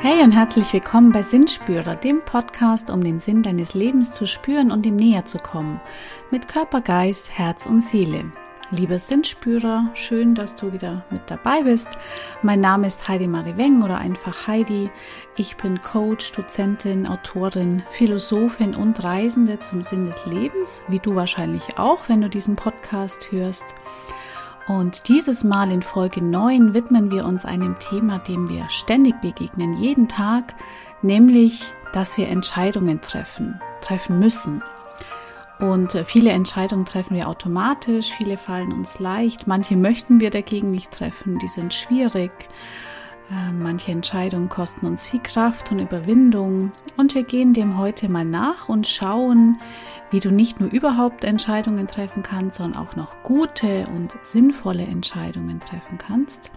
Hey und herzlich willkommen bei Sinnspürer, dem Podcast, um den Sinn deines Lebens zu spüren und ihm näher zu kommen. Mit Körper, Geist, Herz und Seele. Liebe Sinnspürer, schön, dass du wieder mit dabei bist. Mein Name ist Heidi Marie Weng oder einfach Heidi. Ich bin Coach, Dozentin, Autorin, Philosophin und Reisende zum Sinn des Lebens, wie du wahrscheinlich auch, wenn du diesen Podcast hörst. Und dieses Mal in Folge 9 widmen wir uns einem Thema, dem wir ständig begegnen, jeden Tag, nämlich, dass wir Entscheidungen treffen, treffen müssen. Und viele Entscheidungen treffen wir automatisch, viele fallen uns leicht, manche möchten wir dagegen nicht treffen, die sind schwierig. Äh, manche Entscheidungen kosten uns viel Kraft und Überwindung. Und wir gehen dem heute mal nach und schauen, wie du nicht nur überhaupt Entscheidungen treffen kannst, sondern auch noch gute und sinnvolle Entscheidungen treffen kannst.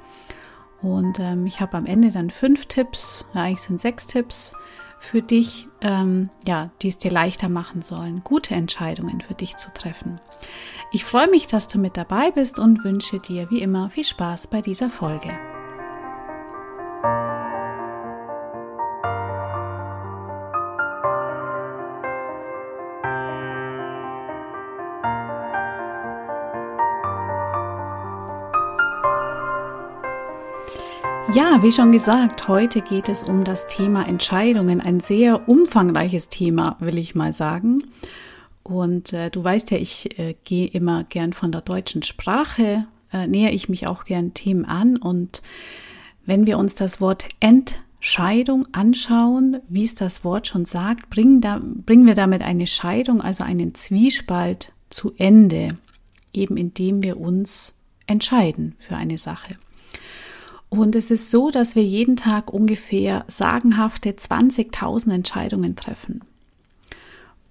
Und ähm, ich habe am Ende dann fünf Tipps, eigentlich sind sechs Tipps für dich, ähm, ja, die es dir leichter machen sollen, gute Entscheidungen für dich zu treffen. Ich freue mich, dass du mit dabei bist und wünsche dir wie immer viel Spaß bei dieser Folge. Ja, wie schon gesagt, heute geht es um das Thema Entscheidungen. Ein sehr umfangreiches Thema, will ich mal sagen. Und äh, du weißt ja, ich äh, gehe immer gern von der deutschen Sprache, äh, näher ich mich auch gern Themen an. Und wenn wir uns das Wort Entscheidung anschauen, wie es das Wort schon sagt, bringen, da, bringen wir damit eine Scheidung, also einen Zwiespalt zu Ende, eben indem wir uns entscheiden für eine Sache. Und es ist so, dass wir jeden Tag ungefähr sagenhafte 20.000 Entscheidungen treffen.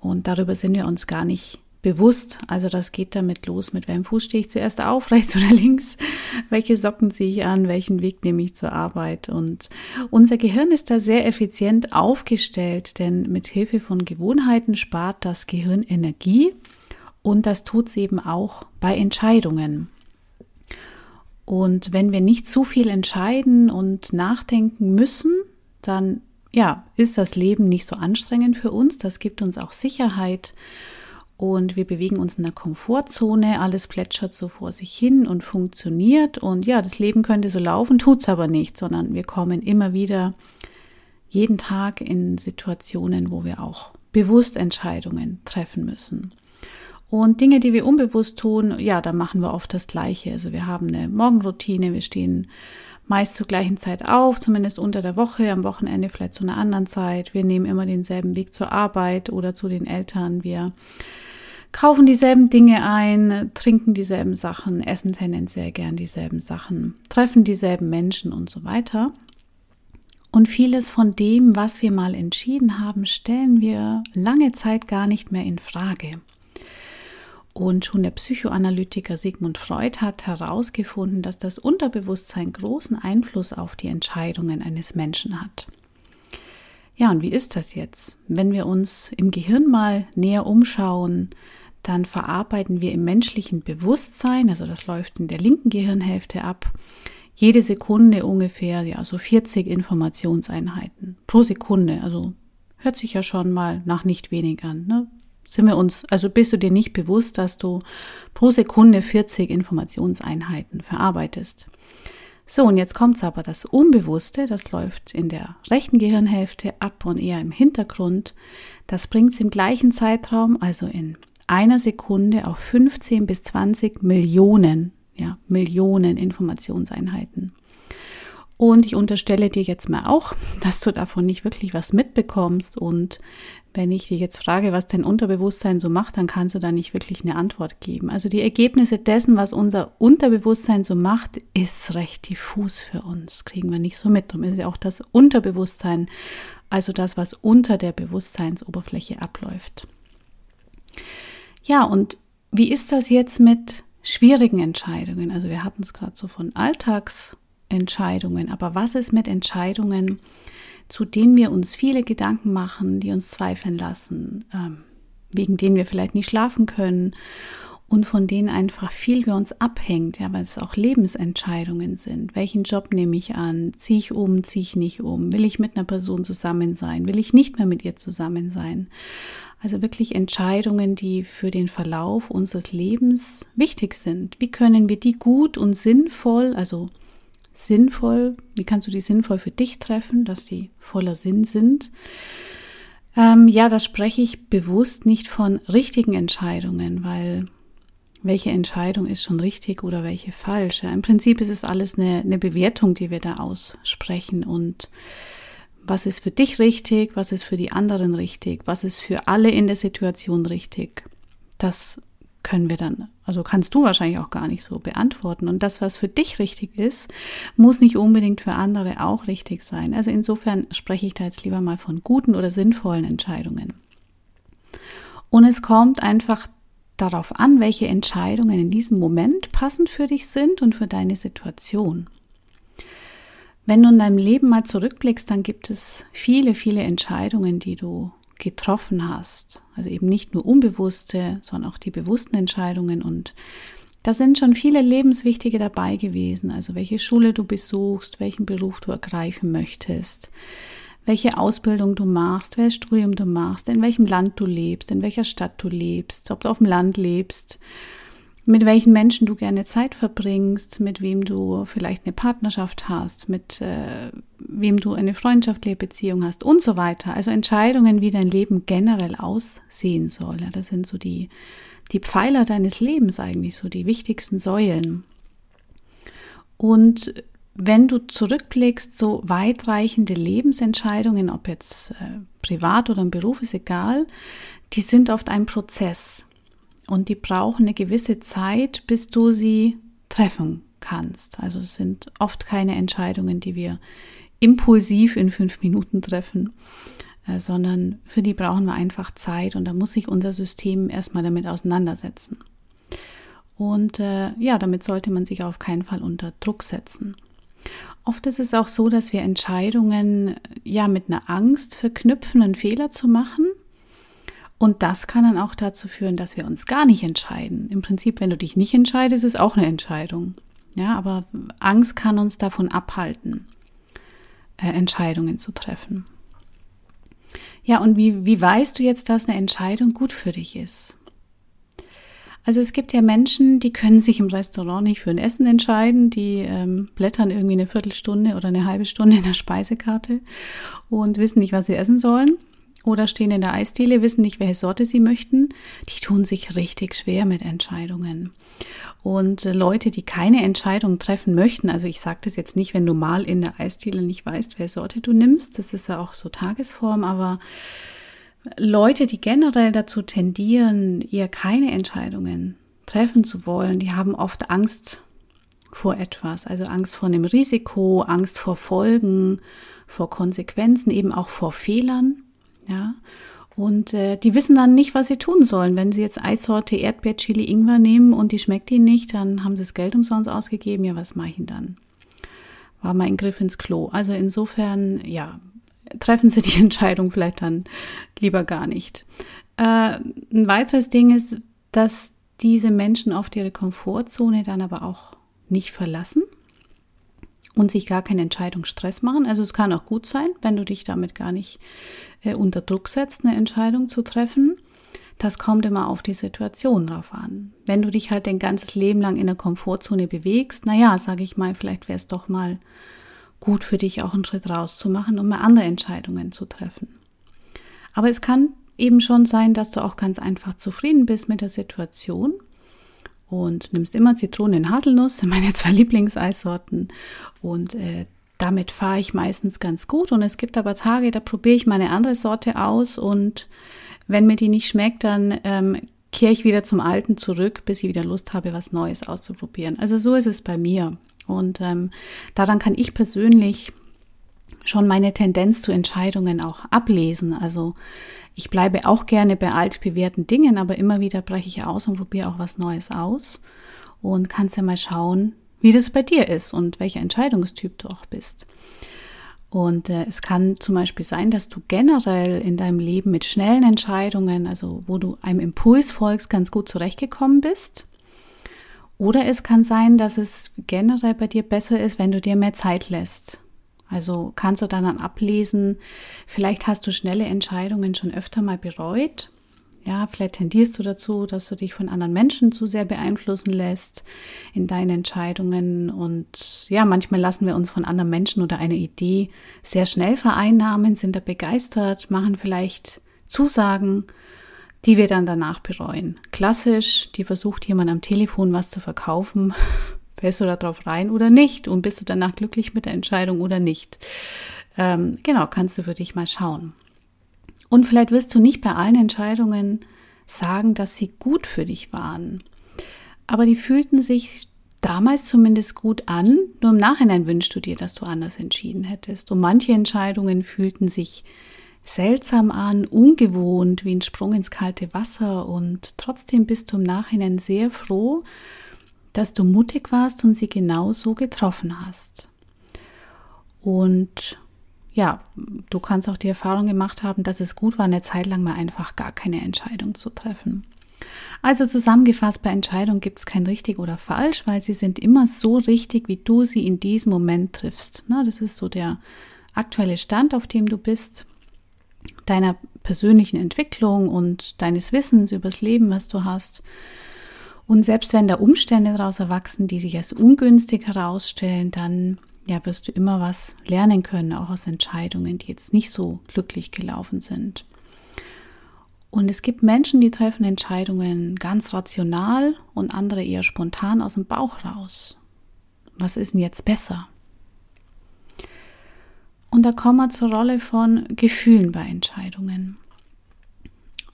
Und darüber sind wir uns gar nicht bewusst. Also das geht damit los, mit welchem Fuß stehe ich zuerst auf, rechts oder links, welche Socken ziehe ich an, welchen Weg nehme ich zur Arbeit. Und unser Gehirn ist da sehr effizient aufgestellt, denn mit Hilfe von Gewohnheiten spart das Gehirn Energie und das tut es eben auch bei Entscheidungen. Und wenn wir nicht zu viel entscheiden und nachdenken müssen, dann ja, ist das Leben nicht so anstrengend für uns. Das gibt uns auch Sicherheit und wir bewegen uns in der Komfortzone. Alles plätschert so vor sich hin und funktioniert. Und ja, das Leben könnte so laufen, tut es aber nicht, sondern wir kommen immer wieder jeden Tag in Situationen, wo wir auch bewusst Entscheidungen treffen müssen. Und Dinge, die wir unbewusst tun, ja, da machen wir oft das Gleiche. Also wir haben eine Morgenroutine, wir stehen meist zur gleichen Zeit auf, zumindest unter der Woche, am Wochenende vielleicht zu einer anderen Zeit. Wir nehmen immer denselben Weg zur Arbeit oder zu den Eltern. Wir kaufen dieselben Dinge ein, trinken dieselben Sachen, essen tendenziell gern dieselben Sachen, treffen dieselben Menschen und so weiter. Und vieles von dem, was wir mal entschieden haben, stellen wir lange Zeit gar nicht mehr in Frage. Und schon der Psychoanalytiker Sigmund Freud hat herausgefunden, dass das Unterbewusstsein großen Einfluss auf die Entscheidungen eines Menschen hat. Ja, und wie ist das jetzt? Wenn wir uns im Gehirn mal näher umschauen, dann verarbeiten wir im menschlichen Bewusstsein, also das läuft in der linken Gehirnhälfte ab, jede Sekunde ungefähr, ja, so 40 Informationseinheiten pro Sekunde. Also hört sich ja schon mal nach nicht wenig an. Ne? Sind wir uns, also bist du dir nicht bewusst, dass du pro Sekunde 40 Informationseinheiten verarbeitest. So, und jetzt kommt es aber das Unbewusste, das läuft in der rechten Gehirnhälfte ab und eher im Hintergrund. Das bringt es im gleichen Zeitraum, also in einer Sekunde, auf 15 bis 20 Millionen, ja, Millionen Informationseinheiten. Und ich unterstelle dir jetzt mal auch, dass du davon nicht wirklich was mitbekommst. Und wenn ich dir jetzt frage, was dein Unterbewusstsein so macht, dann kannst du da nicht wirklich eine Antwort geben. Also die Ergebnisse dessen, was unser Unterbewusstsein so macht, ist recht diffus für uns. Kriegen wir nicht so mit. Darum ist ja auch das Unterbewusstsein, also das, was unter der Bewusstseinsoberfläche abläuft. Ja, und wie ist das jetzt mit schwierigen Entscheidungen? Also wir hatten es gerade so von Alltags Entscheidungen. Aber was ist mit Entscheidungen, zu denen wir uns viele Gedanken machen, die uns zweifeln lassen, ähm, wegen denen wir vielleicht nicht schlafen können und von denen einfach viel für uns abhängt, ja, weil es auch Lebensentscheidungen sind. Welchen Job nehme ich an? Ziehe ich um, ziehe ich nicht um? Will ich mit einer Person zusammen sein? Will ich nicht mehr mit ihr zusammen sein? Also wirklich Entscheidungen, die für den Verlauf unseres Lebens wichtig sind. Wie können wir die gut und sinnvoll, also sinnvoll, wie kannst du die sinnvoll für dich treffen, dass die voller Sinn sind? Ähm, ja, da spreche ich bewusst nicht von richtigen Entscheidungen, weil welche Entscheidung ist schon richtig oder welche falsch. Ja, Im Prinzip ist es alles eine, eine Bewertung, die wir da aussprechen und was ist für dich richtig, was ist für die anderen richtig, was ist für alle in der Situation richtig. Das können wir dann, also kannst du wahrscheinlich auch gar nicht so beantworten. Und das, was für dich richtig ist, muss nicht unbedingt für andere auch richtig sein. Also insofern spreche ich da jetzt lieber mal von guten oder sinnvollen Entscheidungen. Und es kommt einfach darauf an, welche Entscheidungen in diesem Moment passend für dich sind und für deine Situation. Wenn du in deinem Leben mal zurückblickst, dann gibt es viele, viele Entscheidungen, die du getroffen hast. Also eben nicht nur unbewusste, sondern auch die bewussten Entscheidungen. Und da sind schon viele lebenswichtige dabei gewesen. Also welche Schule du besuchst, welchen Beruf du ergreifen möchtest, welche Ausbildung du machst, welches Studium du machst, in welchem Land du lebst, in welcher Stadt du lebst, ob du auf dem Land lebst, mit welchen Menschen du gerne Zeit verbringst, mit wem du vielleicht eine Partnerschaft hast, mit äh, wem du eine freundschaftliche Beziehung hast und so weiter. Also Entscheidungen, wie dein Leben generell aussehen soll. Ja, das sind so die, die Pfeiler deines Lebens eigentlich, so die wichtigsten Säulen. Und wenn du zurückblickst, so weitreichende Lebensentscheidungen, ob jetzt äh, privat oder im Beruf, ist egal, die sind oft ein Prozess und die brauchen eine gewisse Zeit, bis du sie treffen kannst. Also es sind oft keine Entscheidungen, die wir impulsiv in fünf Minuten treffen, äh, sondern für die brauchen wir einfach Zeit und da muss sich unser System erstmal damit auseinandersetzen. Und äh, ja, damit sollte man sich auf keinen Fall unter Druck setzen. Oft ist es auch so, dass wir Entscheidungen ja mit einer Angst verknüpfen, einen Fehler zu machen. Und das kann dann auch dazu führen, dass wir uns gar nicht entscheiden. Im Prinzip, wenn du dich nicht entscheidest, ist auch eine Entscheidung. Ja, aber Angst kann uns davon abhalten, äh, Entscheidungen zu treffen. Ja, und wie, wie weißt du jetzt, dass eine Entscheidung gut für dich ist? Also es gibt ja Menschen, die können sich im Restaurant nicht für ein Essen entscheiden, die ähm, blättern irgendwie eine Viertelstunde oder eine halbe Stunde in der Speisekarte und wissen nicht, was sie essen sollen. Oder stehen in der Eisdiele, wissen nicht, welche Sorte sie möchten. Die tun sich richtig schwer mit Entscheidungen. Und äh, Leute, die keine Entscheidung treffen möchten, also ich sage das jetzt nicht, wenn du mal in der Eisdiele nicht weißt, welche Sorte du nimmst, das ist ja auch so Tagesform, aber Leute, die generell dazu tendieren, eher keine Entscheidungen treffen zu wollen, die haben oft Angst vor etwas, also Angst vor einem Risiko, Angst vor Folgen, vor Konsequenzen, eben auch vor Fehlern, ja. Und äh, die wissen dann nicht, was sie tun sollen. Wenn sie jetzt Eissorte Erdbeer, Chili, Ingwer nehmen und die schmeckt ihnen nicht, dann haben sie das Geld umsonst ausgegeben. Ja, was mache ich denn dann? War mein Griff ins Klo. Also insofern, ja, treffen Sie die Entscheidung vielleicht dann lieber gar nicht. Äh, ein weiteres Ding ist, dass diese Menschen oft ihre Komfortzone dann aber auch nicht verlassen und sich gar keinen Entscheidungsstress machen. Also es kann auch gut sein, wenn du dich damit gar nicht äh, unter Druck setzt, eine Entscheidung zu treffen. Das kommt immer auf die Situation drauf an. Wenn du dich halt dein ganzes Leben lang in der Komfortzone bewegst, naja, sage ich mal, vielleicht wäre es doch mal gut für dich auch einen Schritt rauszumachen, um mal andere Entscheidungen zu treffen. Aber es kann eben schon sein, dass du auch ganz einfach zufrieden bist mit der Situation und nimmst immer Zitronen und Haselnuss, meine zwei Lieblingseissorten und äh, damit fahre ich meistens ganz gut und es gibt aber Tage, da probiere ich meine andere Sorte aus und wenn mir die nicht schmeckt, dann ähm, kehre ich wieder zum Alten zurück, bis ich wieder Lust habe, was Neues auszuprobieren. Also so ist es bei mir. Und ähm, daran kann ich persönlich schon meine Tendenz zu Entscheidungen auch ablesen. Also ich bleibe auch gerne bei altbewährten Dingen, aber immer wieder breche ich aus und probiere auch was Neues aus und kannst ja mal schauen, wie das bei dir ist und welcher Entscheidungstyp du auch bist. Und äh, es kann zum Beispiel sein, dass du generell in deinem Leben mit schnellen Entscheidungen, also wo du einem Impuls folgst, ganz gut zurechtgekommen bist. Oder es kann sein, dass es generell bei dir besser ist, wenn du dir mehr Zeit lässt. Also kannst du dann ablesen, vielleicht hast du schnelle Entscheidungen schon öfter mal bereut ja, vielleicht tendierst du dazu, dass du dich von anderen Menschen zu sehr beeinflussen lässt in deinen Entscheidungen. Und ja, manchmal lassen wir uns von anderen Menschen oder einer Idee sehr schnell vereinnahmen, sind da begeistert, machen vielleicht Zusagen, die wir dann danach bereuen. Klassisch, die versucht jemand am Telefon was zu verkaufen. Fällst du da drauf rein oder nicht? Und bist du danach glücklich mit der Entscheidung oder nicht? Ähm, genau, kannst du für dich mal schauen. Und vielleicht wirst du nicht bei allen Entscheidungen sagen, dass sie gut für dich waren. Aber die fühlten sich damals zumindest gut an. Nur im Nachhinein wünschst du dir, dass du anders entschieden hättest. Und manche Entscheidungen fühlten sich seltsam an, ungewohnt, wie ein Sprung ins kalte Wasser. Und trotzdem bist du im Nachhinein sehr froh, dass du mutig warst und sie genau so getroffen hast. Und ja, du kannst auch die Erfahrung gemacht haben, dass es gut war, eine Zeit lang mal einfach gar keine Entscheidung zu treffen. Also zusammengefasst, bei Entscheidungen gibt es kein richtig oder falsch, weil sie sind immer so richtig, wie du sie in diesem Moment triffst. Na, das ist so der aktuelle Stand, auf dem du bist, deiner persönlichen Entwicklung und deines Wissens über das Leben, was du hast. Und selbst wenn da Umstände daraus erwachsen, die sich als ungünstig herausstellen, dann ja, wirst du immer was lernen können, auch aus Entscheidungen, die jetzt nicht so glücklich gelaufen sind. Und es gibt Menschen, die treffen Entscheidungen ganz rational und andere eher spontan aus dem Bauch raus. Was ist denn jetzt besser? Und da kommen wir zur Rolle von Gefühlen bei Entscheidungen.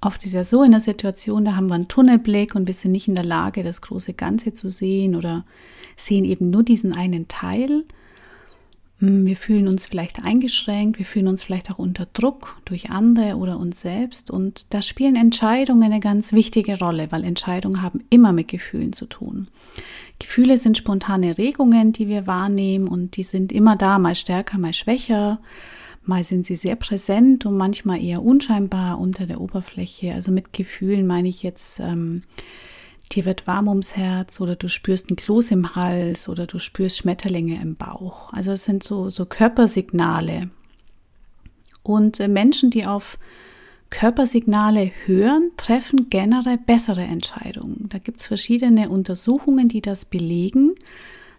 Oft ist ja so in der Situation, da haben wir einen Tunnelblick und wir sind nicht in der Lage, das große Ganze zu sehen oder sehen eben nur diesen einen Teil. Hm, wir fühlen uns vielleicht eingeschränkt, wir fühlen uns vielleicht auch unter Druck durch andere oder uns selbst. Und da spielen Entscheidungen eine ganz wichtige Rolle, weil Entscheidungen haben immer mit Gefühlen zu tun. Gefühle sind spontane Regungen, die wir wahrnehmen und die sind immer da, mal stärker, mal schwächer. Mal sind sie sehr präsent und manchmal eher unscheinbar unter der Oberfläche. Also mit Gefühlen meine ich jetzt ähm, dir wird warm ums Herz oder du spürst ein Kloß im Hals oder du spürst Schmetterlinge im Bauch. Also es sind so, so Körpersignale. Und äh, Menschen, die auf Körpersignale hören, treffen generell bessere Entscheidungen. Da gibt es verschiedene Untersuchungen, die das belegen,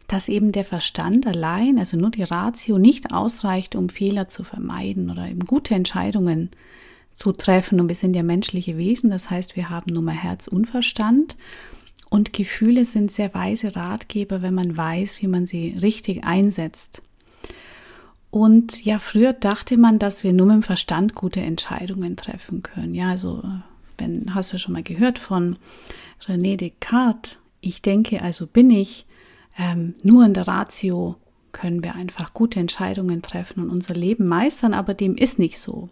dass eben der Verstand allein, also nur die Ratio, nicht ausreicht, um Fehler zu vermeiden oder eben gute Entscheidungen zu zutreffen. Und wir sind ja menschliche Wesen, das heißt, wir haben nur mal Herz und Verstand. Und Gefühle sind sehr weise Ratgeber, wenn man weiß, wie man sie richtig einsetzt. Und ja, früher dachte man, dass wir nur mit dem Verstand gute Entscheidungen treffen können. Ja, also, wenn, hast du schon mal gehört von René Descartes? Ich denke, also bin ich. Ähm, nur in der Ratio können wir einfach gute Entscheidungen treffen und unser Leben meistern, aber dem ist nicht so.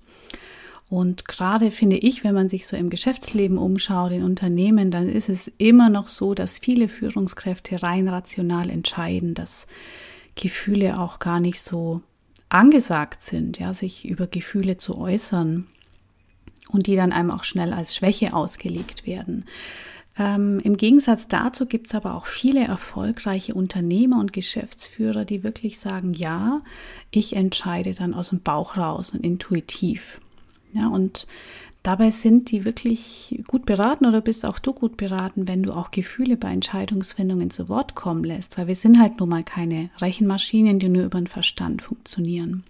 Und gerade finde ich, wenn man sich so im Geschäftsleben umschaut, in Unternehmen, dann ist es immer noch so, dass viele Führungskräfte rein rational entscheiden, dass Gefühle auch gar nicht so angesagt sind, ja, sich über Gefühle zu äußern und die dann einem auch schnell als Schwäche ausgelegt werden. Ähm, Im Gegensatz dazu gibt es aber auch viele erfolgreiche Unternehmer und Geschäftsführer, die wirklich sagen, ja, ich entscheide dann aus dem Bauch raus und intuitiv. Ja, und dabei sind die wirklich gut beraten oder bist auch du gut beraten, wenn du auch Gefühle bei Entscheidungsfindungen zu Wort kommen lässt, weil wir sind halt nun mal keine Rechenmaschinen, die nur über den Verstand funktionieren.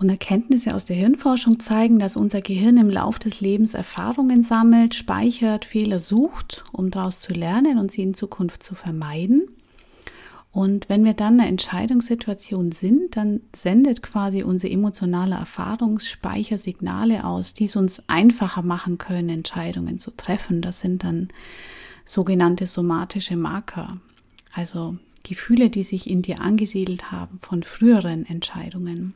Und Erkenntnisse aus der Hirnforschung zeigen, dass unser Gehirn im Lauf des Lebens Erfahrungen sammelt, speichert, Fehler sucht, um daraus zu lernen und sie in Zukunft zu vermeiden. Und wenn wir dann in einer Entscheidungssituation sind, dann sendet quasi unser emotionaler Erfahrungsspeicher Signale aus, die es uns einfacher machen können, Entscheidungen zu treffen. Das sind dann sogenannte somatische Marker, also Gefühle, die sich in dir angesiedelt haben von früheren Entscheidungen.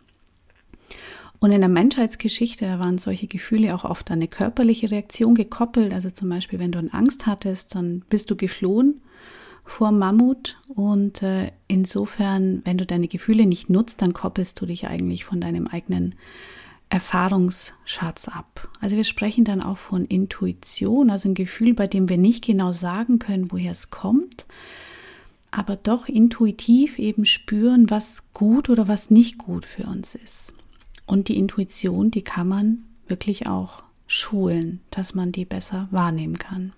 Und in der Menschheitsgeschichte, waren solche Gefühle auch oft an eine körperliche Reaktion gekoppelt. Also zum Beispiel, wenn du Angst hattest, dann bist du geflohen vor Mammut und äh, insofern, wenn du deine Gefühle nicht nutzt, dann koppelst du dich eigentlich von deinem eigenen Erfahrungsschatz ab. Also wir sprechen dann auch von Intuition, also ein Gefühl, bei dem wir nicht genau sagen können, woher es kommt, aber doch intuitiv eben spüren, was gut oder was nicht gut für uns ist. Und die Intuition, die kann man wirklich auch schulen, dass man die besser wahrnehmen kann.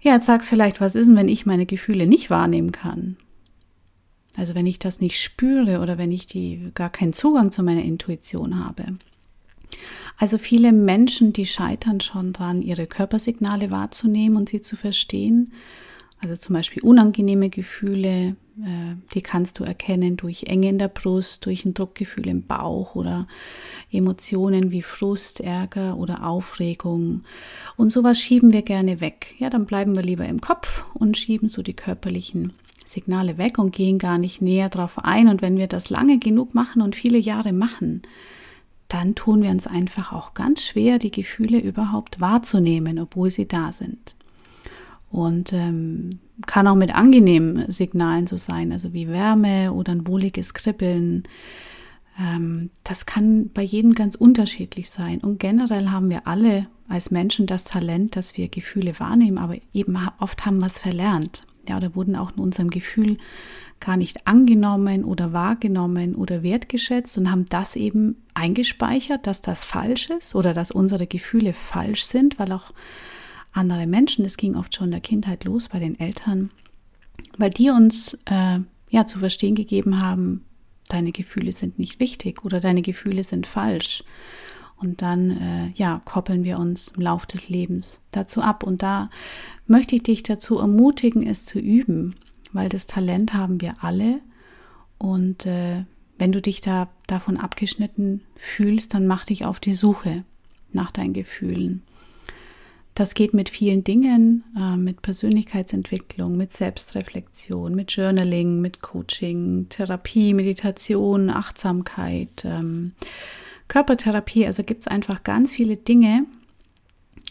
Ja, jetzt sagst vielleicht, was ist denn, wenn ich meine Gefühle nicht wahrnehmen kann? Also wenn ich das nicht spüre oder wenn ich die gar keinen Zugang zu meiner Intuition habe. Also viele Menschen, die scheitern schon dran, ihre Körpersignale wahrzunehmen und sie zu verstehen. Also zum Beispiel unangenehme Gefühle, äh, die kannst du erkennen durch Enge in der Brust, durch ein Druckgefühl im Bauch oder Emotionen wie Frust, Ärger oder Aufregung. Und sowas schieben wir gerne weg. Ja, dann bleiben wir lieber im Kopf und schieben so die körperlichen Signale weg und gehen gar nicht näher drauf ein. Und wenn wir das lange genug machen und viele Jahre machen, dann tun wir uns einfach auch ganz schwer, die Gefühle überhaupt wahrzunehmen, obwohl sie da sind. Und ähm, kann auch mit angenehmen Signalen so sein, also wie Wärme oder ein wohliges Kribbeln. Ähm, das kann bei jedem ganz unterschiedlich sein. Und generell haben wir alle als Menschen das Talent, dass wir Gefühle wahrnehmen, aber eben oft haben wir es verlernt ja, oder wurden auch in unserem Gefühl gar nicht angenommen oder wahrgenommen oder wertgeschätzt und haben das eben eingespeichert, dass das falsch ist oder dass unsere Gefühle falsch sind, weil auch andere Menschen, es ging oft schon in der Kindheit los bei den Eltern, weil die uns äh, ja zu verstehen gegeben haben, deine Gefühle sind nicht wichtig oder deine Gefühle sind falsch. Und dann, äh, ja, koppeln wir uns im Lauf des Lebens dazu ab. Und da möchte ich dich dazu ermutigen, es zu üben, weil das Talent haben wir alle. Und äh, wenn du dich da davon abgeschnitten fühlst, dann mach dich auf die Suche nach deinen Gefühlen. Das geht mit vielen Dingen, äh, mit Persönlichkeitsentwicklung, mit Selbstreflexion, mit Journaling, mit Coaching, Therapie, Meditation, Achtsamkeit, ähm, Körpertherapie. Also gibt es einfach ganz viele Dinge,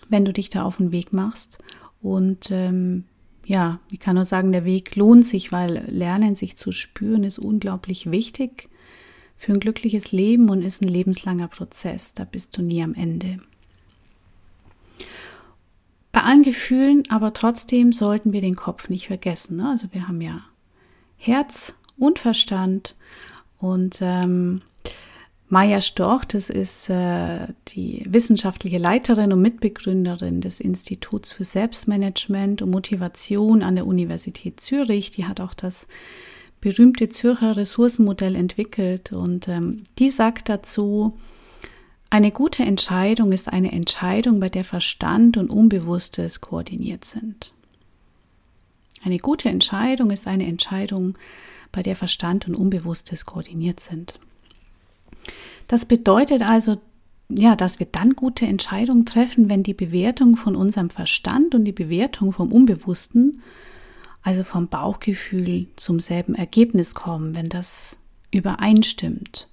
wenn du dich da auf den Weg machst. Und ähm, ja, ich kann nur sagen, der Weg lohnt sich, weil Lernen, sich zu spüren, ist unglaublich wichtig für ein glückliches Leben und ist ein lebenslanger Prozess. Da bist du nie am Ende. Bei allen Gefühlen, aber trotzdem sollten wir den Kopf nicht vergessen. Ne? Also wir haben ja Herz und Verstand und ähm, Maya Storch, das ist äh, die wissenschaftliche Leiterin und Mitbegründerin des Instituts für Selbstmanagement und Motivation an der Universität Zürich. Die hat auch das berühmte Zürcher Ressourcenmodell entwickelt und ähm, die sagt dazu, eine gute Entscheidung ist eine Entscheidung, bei der Verstand und Unbewusstes koordiniert sind. Eine gute Entscheidung ist eine Entscheidung, bei der Verstand und Unbewusstes koordiniert sind. Das bedeutet also, ja, dass wir dann gute Entscheidungen treffen, wenn die Bewertung von unserem Verstand und die Bewertung vom Unbewussten, also vom Bauchgefühl zum selben Ergebnis kommen, wenn das übereinstimmt.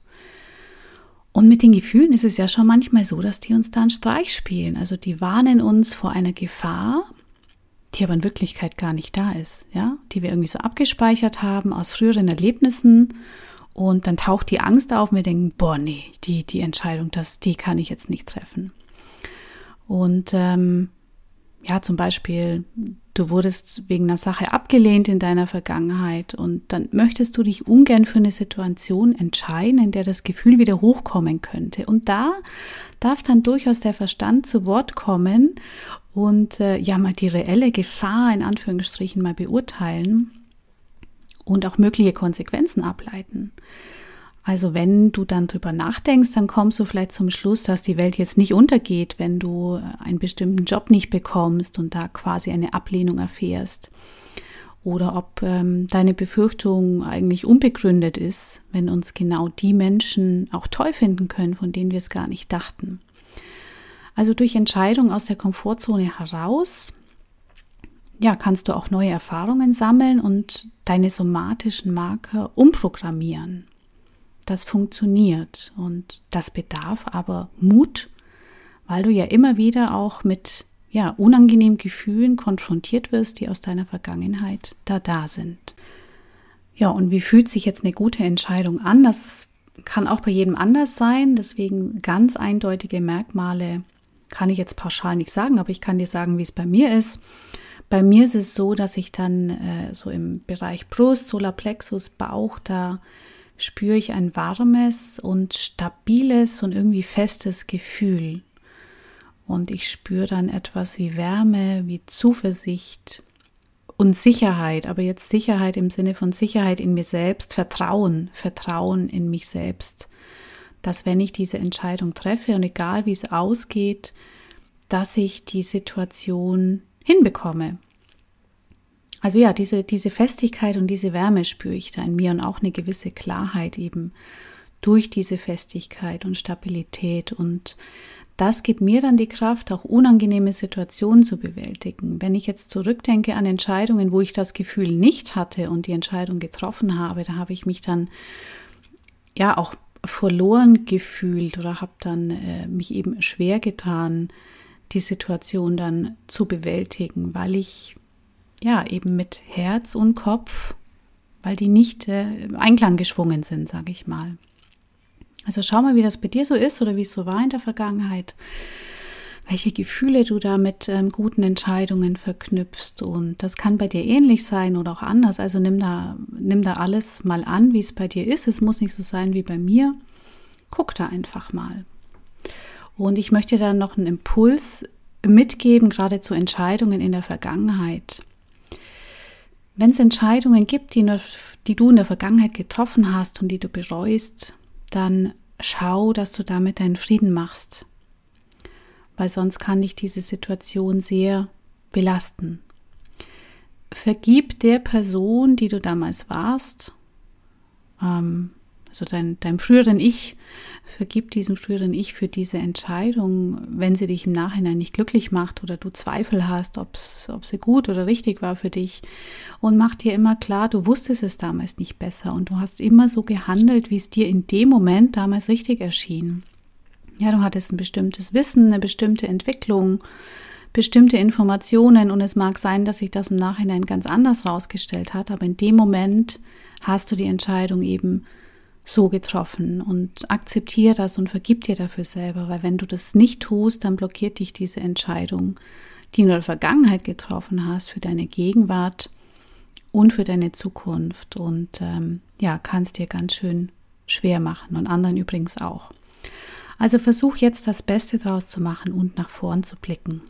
Und mit den Gefühlen ist es ja schon manchmal so, dass die uns da einen Streich spielen. Also die warnen uns vor einer Gefahr, die aber in Wirklichkeit gar nicht da ist, ja, die wir irgendwie so abgespeichert haben aus früheren Erlebnissen und dann taucht die Angst auf und wir denken, boah, nee, die, die Entscheidung, das, die kann ich jetzt nicht treffen. Und ähm, ja, zum Beispiel, du wurdest wegen einer Sache abgelehnt in deiner Vergangenheit und dann möchtest du dich ungern für eine Situation entscheiden, in der das Gefühl wieder hochkommen könnte. Und da darf dann durchaus der Verstand zu Wort kommen und äh, ja mal die reelle Gefahr in Anführungsstrichen mal beurteilen und auch mögliche Konsequenzen ableiten. Also wenn du dann drüber nachdenkst, dann kommst du vielleicht zum Schluss, dass die Welt jetzt nicht untergeht, wenn du einen bestimmten Job nicht bekommst und da quasi eine Ablehnung erfährst. Oder ob ähm, deine Befürchtung eigentlich unbegründet ist, wenn uns genau die Menschen auch toll finden können, von denen wir es gar nicht dachten. Also durch Entscheidung aus der Komfortzone heraus ja, kannst du auch neue Erfahrungen sammeln und deine somatischen Marker umprogrammieren. Das funktioniert und das bedarf aber Mut, weil du ja immer wieder auch mit ja, unangenehmen Gefühlen konfrontiert wirst, die aus deiner Vergangenheit da da sind. Ja, und wie fühlt sich jetzt eine gute Entscheidung an? Das kann auch bei jedem anders sein. Deswegen ganz eindeutige Merkmale kann ich jetzt pauschal nicht sagen, aber ich kann dir sagen, wie es bei mir ist. Bei mir ist es so, dass ich dann äh, so im Bereich Brust, Solarplexus, Bauch, da spüre ich ein warmes und stabiles und irgendwie festes Gefühl. Und ich spüre dann etwas wie Wärme, wie Zuversicht und Sicherheit, aber jetzt Sicherheit im Sinne von Sicherheit in mir selbst, Vertrauen, Vertrauen in mich selbst, dass wenn ich diese Entscheidung treffe und egal wie es ausgeht, dass ich die Situation hinbekomme. Also ja, diese, diese Festigkeit und diese Wärme spüre ich da in mir und auch eine gewisse Klarheit eben durch diese Festigkeit und Stabilität und das gibt mir dann die Kraft, auch unangenehme Situationen zu bewältigen. Wenn ich jetzt zurückdenke an Entscheidungen, wo ich das Gefühl nicht hatte und die Entscheidung getroffen habe, da habe ich mich dann ja auch verloren gefühlt oder habe dann äh, mich eben schwer getan, die Situation dann zu bewältigen, weil ich ja eben mit Herz und Kopf, weil die nicht äh, Einklang geschwungen sind, sage ich mal. Also schau mal, wie das bei dir so ist oder wie es so war in der Vergangenheit, welche Gefühle du da mit ähm, guten Entscheidungen verknüpfst. Und das kann bei dir ähnlich sein oder auch anders. Also nimm da, nimm da alles mal an, wie es bei dir ist. Es muss nicht so sein wie bei mir. Guck da einfach mal. Und ich möchte dann noch einen Impuls mitgeben, gerade zu Entscheidungen in der Vergangenheit. Wenn es Entscheidungen gibt, die, die du in der Vergangenheit getroffen hast und die du bereust, dann schau, dass du damit deinen Frieden machst, weil sonst kann dich diese Situation sehr belasten. Vergib der Person, die du damals warst, ähm, also dein, deinem früheren Ich, vergib diesem früheren Ich für diese Entscheidung, wenn sie dich im Nachhinein nicht glücklich macht oder du Zweifel hast, ob sie gut oder richtig war für dich. Und mach dir immer klar, du wusstest es damals nicht besser und du hast immer so gehandelt, wie es dir in dem Moment damals richtig erschien. Ja, du hattest ein bestimmtes Wissen, eine bestimmte Entwicklung, bestimmte Informationen und es mag sein, dass sich das im Nachhinein ganz anders rausgestellt hat, aber in dem Moment hast du die Entscheidung eben so getroffen und akzeptiere das und vergib dir dafür selber, weil wenn du das nicht tust, dann blockiert dich diese Entscheidung, die du in der Vergangenheit getroffen hast, für deine Gegenwart und für deine Zukunft und ähm, ja, kannst dir ganz schön schwer machen und anderen übrigens auch. Also versuch jetzt das Beste daraus zu machen und nach vorn zu blicken.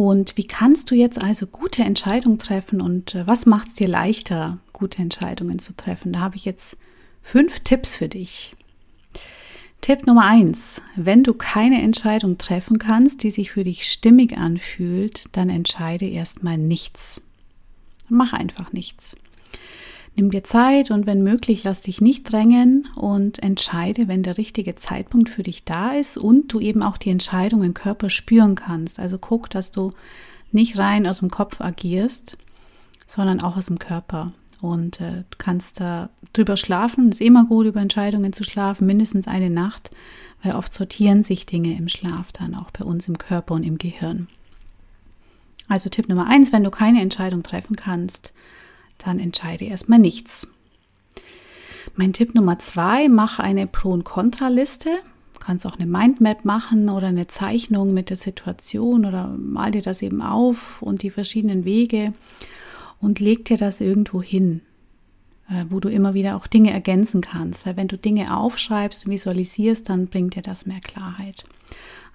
Und wie kannst du jetzt also gute Entscheidungen treffen und äh, was macht es dir leichter, gute Entscheidungen zu treffen? Da habe ich jetzt fünf Tipps für dich. Tipp Nummer eins: Wenn du keine Entscheidung treffen kannst, die sich für dich stimmig anfühlt, dann entscheide erstmal nichts. Mach einfach nichts. Nimm dir Zeit und wenn möglich, lass dich nicht drängen und entscheide, wenn der richtige Zeitpunkt für dich da ist und du eben auch die Entscheidung im Körper spüren kannst. Also guck, dass du nicht rein aus dem Kopf agierst, sondern auch aus dem Körper. Und äh, kannst da drüber schlafen. Es ist immer gut, über Entscheidungen zu schlafen, mindestens eine Nacht, weil oft sortieren sich Dinge im Schlaf dann auch bei uns im Körper und im Gehirn. Also Tipp Nummer eins, wenn du keine Entscheidung treffen kannst, dann entscheide erstmal nichts. Mein Tipp Nummer zwei, mach eine Pro- und Kontraliste. Du kannst auch eine Mindmap machen oder eine Zeichnung mit der Situation oder mal dir das eben auf und die verschiedenen Wege und leg dir das irgendwo hin, äh, wo du immer wieder auch Dinge ergänzen kannst. Weil wenn du Dinge aufschreibst visualisierst, dann bringt dir das mehr Klarheit.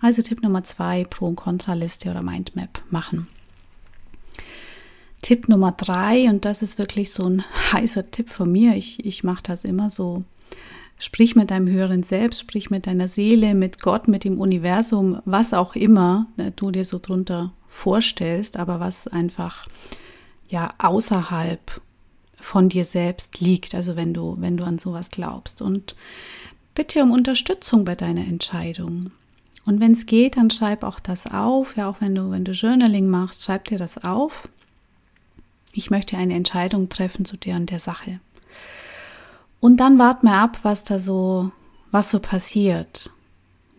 Also Tipp Nummer zwei, Pro- und Kontraliste oder Mindmap machen. Tipp Nummer drei, und das ist wirklich so ein heißer Tipp von mir, ich, ich mache das immer so. Sprich mit deinem höheren Selbst, sprich mit deiner Seele, mit Gott, mit dem Universum, was auch immer ne, du dir so drunter vorstellst, aber was einfach ja außerhalb von dir selbst liegt, also wenn du, wenn du an sowas glaubst. Und bitte um Unterstützung bei deiner Entscheidung. Und wenn es geht, dann schreib auch das auf. Ja, auch wenn du, wenn du Journaling machst, schreib dir das auf ich möchte eine Entscheidung treffen zu der und der Sache. Und dann wart mal ab, was da so, was so passiert.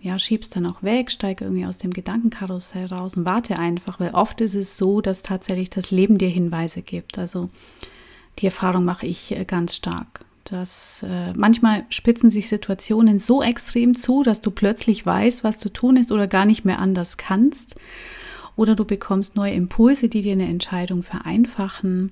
Ja, schiebst dann auch weg, steig irgendwie aus dem Gedankenkarussell raus und warte einfach, weil oft ist es so, dass tatsächlich das Leben dir Hinweise gibt. Also die Erfahrung mache ich äh, ganz stark. Dass äh, manchmal spitzen sich Situationen so extrem zu, dass du plötzlich weißt, was zu tun ist oder gar nicht mehr anders kannst. Oder du bekommst neue Impulse, die dir eine Entscheidung vereinfachen.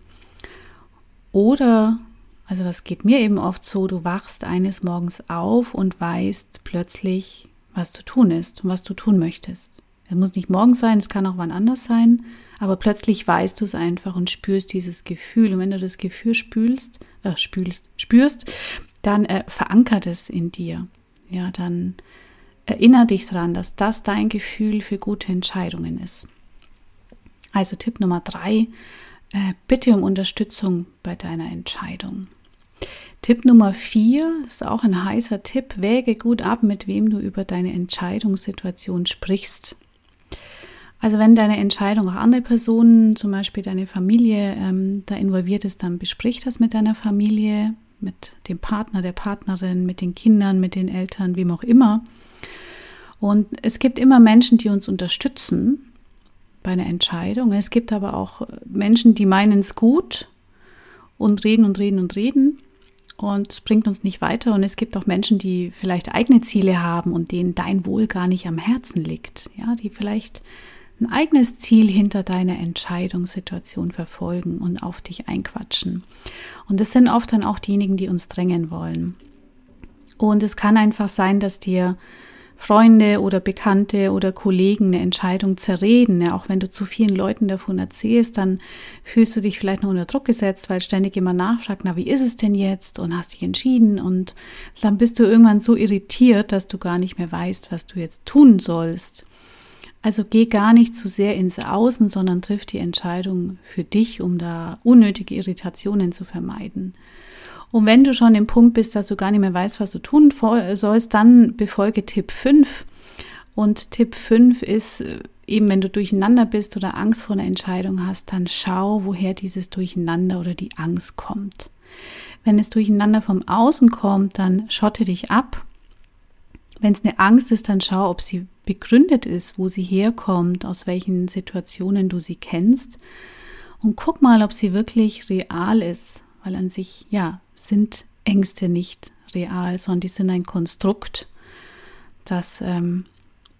Oder also das geht mir eben oft so, du wachst eines Morgens auf und weißt plötzlich, was zu tun ist und was du tun möchtest. Es muss nicht morgen sein, es kann auch wann anders sein, aber plötzlich weißt du es einfach und spürst dieses Gefühl. Und wenn du das Gefühl spülst, äh, spülst, spürst, dann äh, verankert es in dir. Ja, dann erinnere dich daran, dass das dein Gefühl für gute Entscheidungen ist. Also Tipp Nummer drei, äh, bitte um Unterstützung bei deiner Entscheidung. Tipp Nummer vier ist auch ein heißer Tipp. Wäge gut ab, mit wem du über deine Entscheidungssituation sprichst. Also wenn deine Entscheidung auch andere Personen, zum Beispiel deine Familie, ähm, da involviert ist, dann besprich das mit deiner Familie, mit dem Partner, der Partnerin, mit den Kindern, mit den Eltern, wem auch immer. Und es gibt immer Menschen, die uns unterstützen bei einer Entscheidung. Es gibt aber auch Menschen, die meinen es gut und reden und reden und reden und es bringt uns nicht weiter. Und es gibt auch Menschen, die vielleicht eigene Ziele haben und denen dein Wohl gar nicht am Herzen liegt, ja, die vielleicht ein eigenes Ziel hinter deiner Entscheidungssituation verfolgen und auf dich einquatschen. Und das sind oft dann auch diejenigen, die uns drängen wollen. Und es kann einfach sein, dass dir Freunde oder Bekannte oder Kollegen eine Entscheidung zerreden. Ja, auch wenn du zu vielen Leuten davon erzählst, dann fühlst du dich vielleicht noch unter Druck gesetzt, weil ständig jemand nachfragt, na, wie ist es denn jetzt? Und hast dich entschieden. Und dann bist du irgendwann so irritiert, dass du gar nicht mehr weißt, was du jetzt tun sollst. Also geh gar nicht zu sehr ins Außen, sondern triff die Entscheidung für dich, um da unnötige Irritationen zu vermeiden. Und wenn du schon im Punkt bist, dass du gar nicht mehr weißt, was du tun sollst, dann befolge Tipp 5. Und Tipp 5 ist äh, eben, wenn du durcheinander bist oder Angst vor einer Entscheidung hast, dann schau, woher dieses Durcheinander oder die Angst kommt. Wenn es durcheinander vom Außen kommt, dann schotte dich ab. Wenn es eine Angst ist, dann schau, ob sie begründet ist, wo sie herkommt, aus welchen Situationen du sie kennst. Und guck mal, ob sie wirklich real ist, weil an sich, ja, sind Ängste nicht real, sondern die sind ein Konstrukt, das ähm,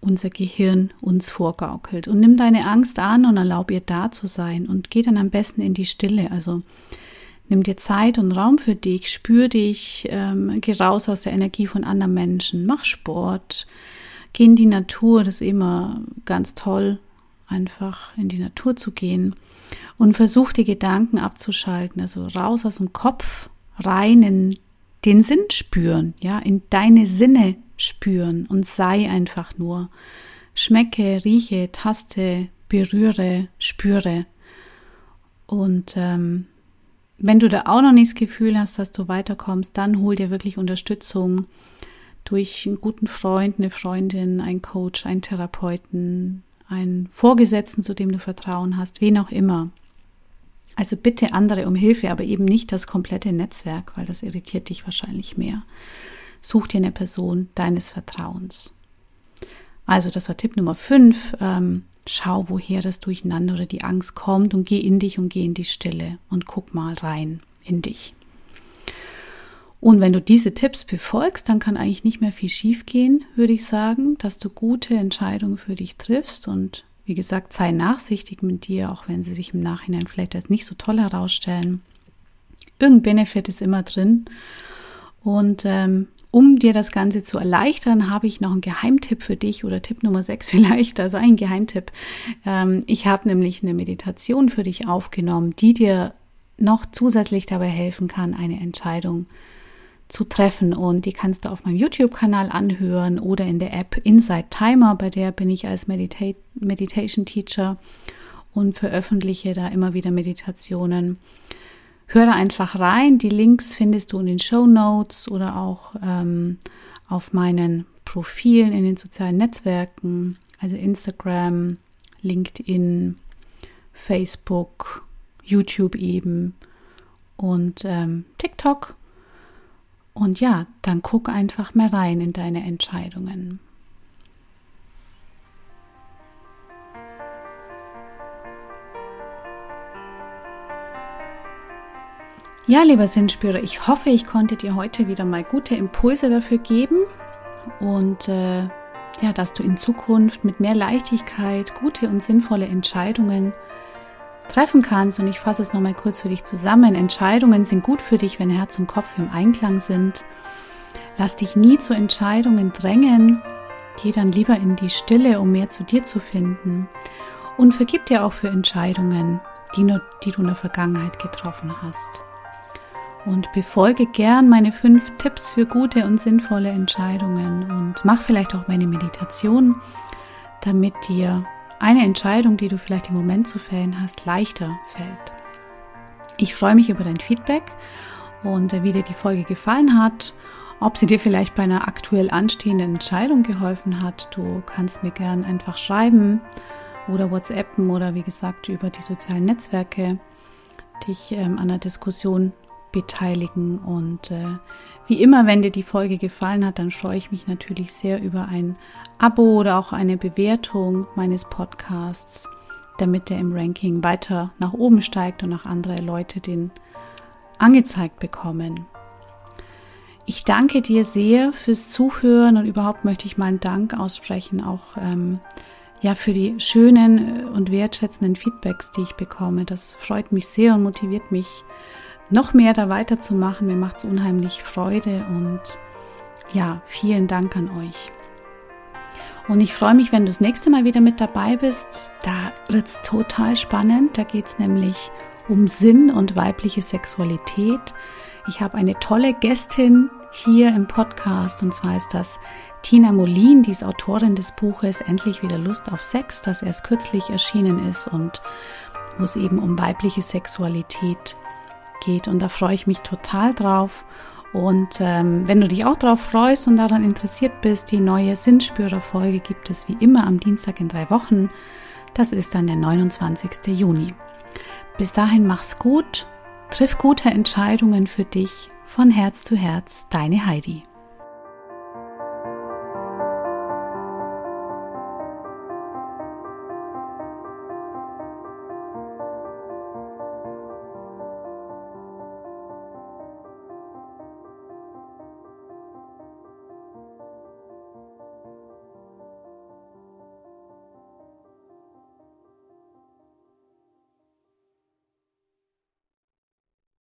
unser Gehirn uns vorgaukelt. Und nimm deine Angst an und erlaub ihr da zu sein und geh dann am besten in die Stille. Also nimm dir Zeit und Raum für dich, spür dich, ähm, geh raus aus der Energie von anderen Menschen, mach Sport, geh in die Natur, das ist immer ganz toll, einfach in die Natur zu gehen und versuch die Gedanken abzuschalten, also raus aus dem Kopf rein in den Sinn spüren, ja, in deine Sinne spüren und sei einfach nur. Schmecke, rieche, taste, berühre, spüre. Und ähm, wenn du da auch noch nicht das Gefühl hast, dass du weiterkommst, dann hol dir wirklich Unterstützung durch einen guten Freund, eine Freundin, einen Coach, einen Therapeuten, einen Vorgesetzten, zu dem du Vertrauen hast, wen auch immer. Also bitte andere um Hilfe, aber eben nicht das komplette Netzwerk, weil das irritiert dich wahrscheinlich mehr. Such dir eine Person deines Vertrauens. Also das war Tipp Nummer 5. Ähm, schau, woher das Durcheinander oder die Angst kommt und geh in dich und geh in die Stille und guck mal rein in dich. Und wenn du diese Tipps befolgst, dann kann eigentlich nicht mehr viel schiefgehen, würde ich sagen, dass du gute Entscheidungen für dich triffst und wie gesagt, sei nachsichtig mit dir, auch wenn sie sich im Nachhinein vielleicht als nicht so toll herausstellen. Irgendein Benefit ist immer drin. Und ähm, um dir das Ganze zu erleichtern, habe ich noch einen Geheimtipp für dich oder Tipp Nummer 6 vielleicht, also ein Geheimtipp. Ähm, ich habe nämlich eine Meditation für dich aufgenommen, die dir noch zusätzlich dabei helfen kann, eine Entscheidung zu zu treffen und die kannst du auf meinem YouTube-Kanal anhören oder in der App Inside Timer, bei der bin ich als Medita Meditation Teacher und veröffentliche da immer wieder Meditationen. Hör da einfach rein. Die Links findest du in den Show Notes oder auch ähm, auf meinen Profilen in den sozialen Netzwerken, also Instagram, LinkedIn, Facebook, YouTube eben und ähm, TikTok. Und ja, dann guck einfach mal rein in deine Entscheidungen. Ja, lieber Sinnspürer, ich hoffe, ich konnte dir heute wieder mal gute Impulse dafür geben und äh, ja, dass du in Zukunft mit mehr Leichtigkeit gute und sinnvolle Entscheidungen treffen kannst. Und ich fasse es nochmal kurz für dich zusammen. Entscheidungen sind gut für dich, wenn Herz und Kopf im Einklang sind. Lass dich nie zu Entscheidungen drängen. Geh dann lieber in die Stille, um mehr zu dir zu finden. Und vergib dir auch für Entscheidungen, die, nur, die du in der Vergangenheit getroffen hast und befolge gern meine fünf Tipps für gute und sinnvolle Entscheidungen und mach vielleicht auch meine Meditation, damit dir eine Entscheidung, die du vielleicht im Moment zu fällen hast, leichter fällt. Ich freue mich über dein Feedback und wie dir die Folge gefallen hat, ob sie dir vielleicht bei einer aktuell anstehenden Entscheidung geholfen hat. Du kannst mir gern einfach schreiben oder WhatsAppen oder wie gesagt über die sozialen Netzwerke dich ähm, an der Diskussion beteiligen. Und äh, wie immer, wenn dir die Folge gefallen hat, dann freue ich mich natürlich sehr über ein Abo oder auch eine Bewertung meines Podcasts, damit der im Ranking weiter nach oben steigt und auch andere Leute den angezeigt bekommen. Ich danke dir sehr fürs Zuhören und überhaupt möchte ich meinen Dank aussprechen, auch ähm, ja für die schönen äh, und wertschätzenden Feedbacks, die ich bekomme. Das freut mich sehr und motiviert mich noch mehr da weiterzumachen. Mir macht es unheimlich Freude und ja, vielen Dank an euch. Und ich freue mich, wenn du das nächste Mal wieder mit dabei bist. Da wird es total spannend. Da geht es nämlich um Sinn und weibliche Sexualität. Ich habe eine tolle Gästin hier im Podcast und zwar ist das Tina Molin, die ist Autorin des Buches Endlich wieder Lust auf Sex, das erst kürzlich erschienen ist und wo es eben um weibliche Sexualität geht geht. Und da freue ich mich total drauf. Und ähm, wenn du dich auch darauf freust und daran interessiert bist, die neue Sinnspürer-Folge gibt es wie immer am Dienstag in drei Wochen. Das ist dann der 29. Juni. Bis dahin mach's gut, triff gute Entscheidungen für dich von Herz zu Herz, deine Heidi.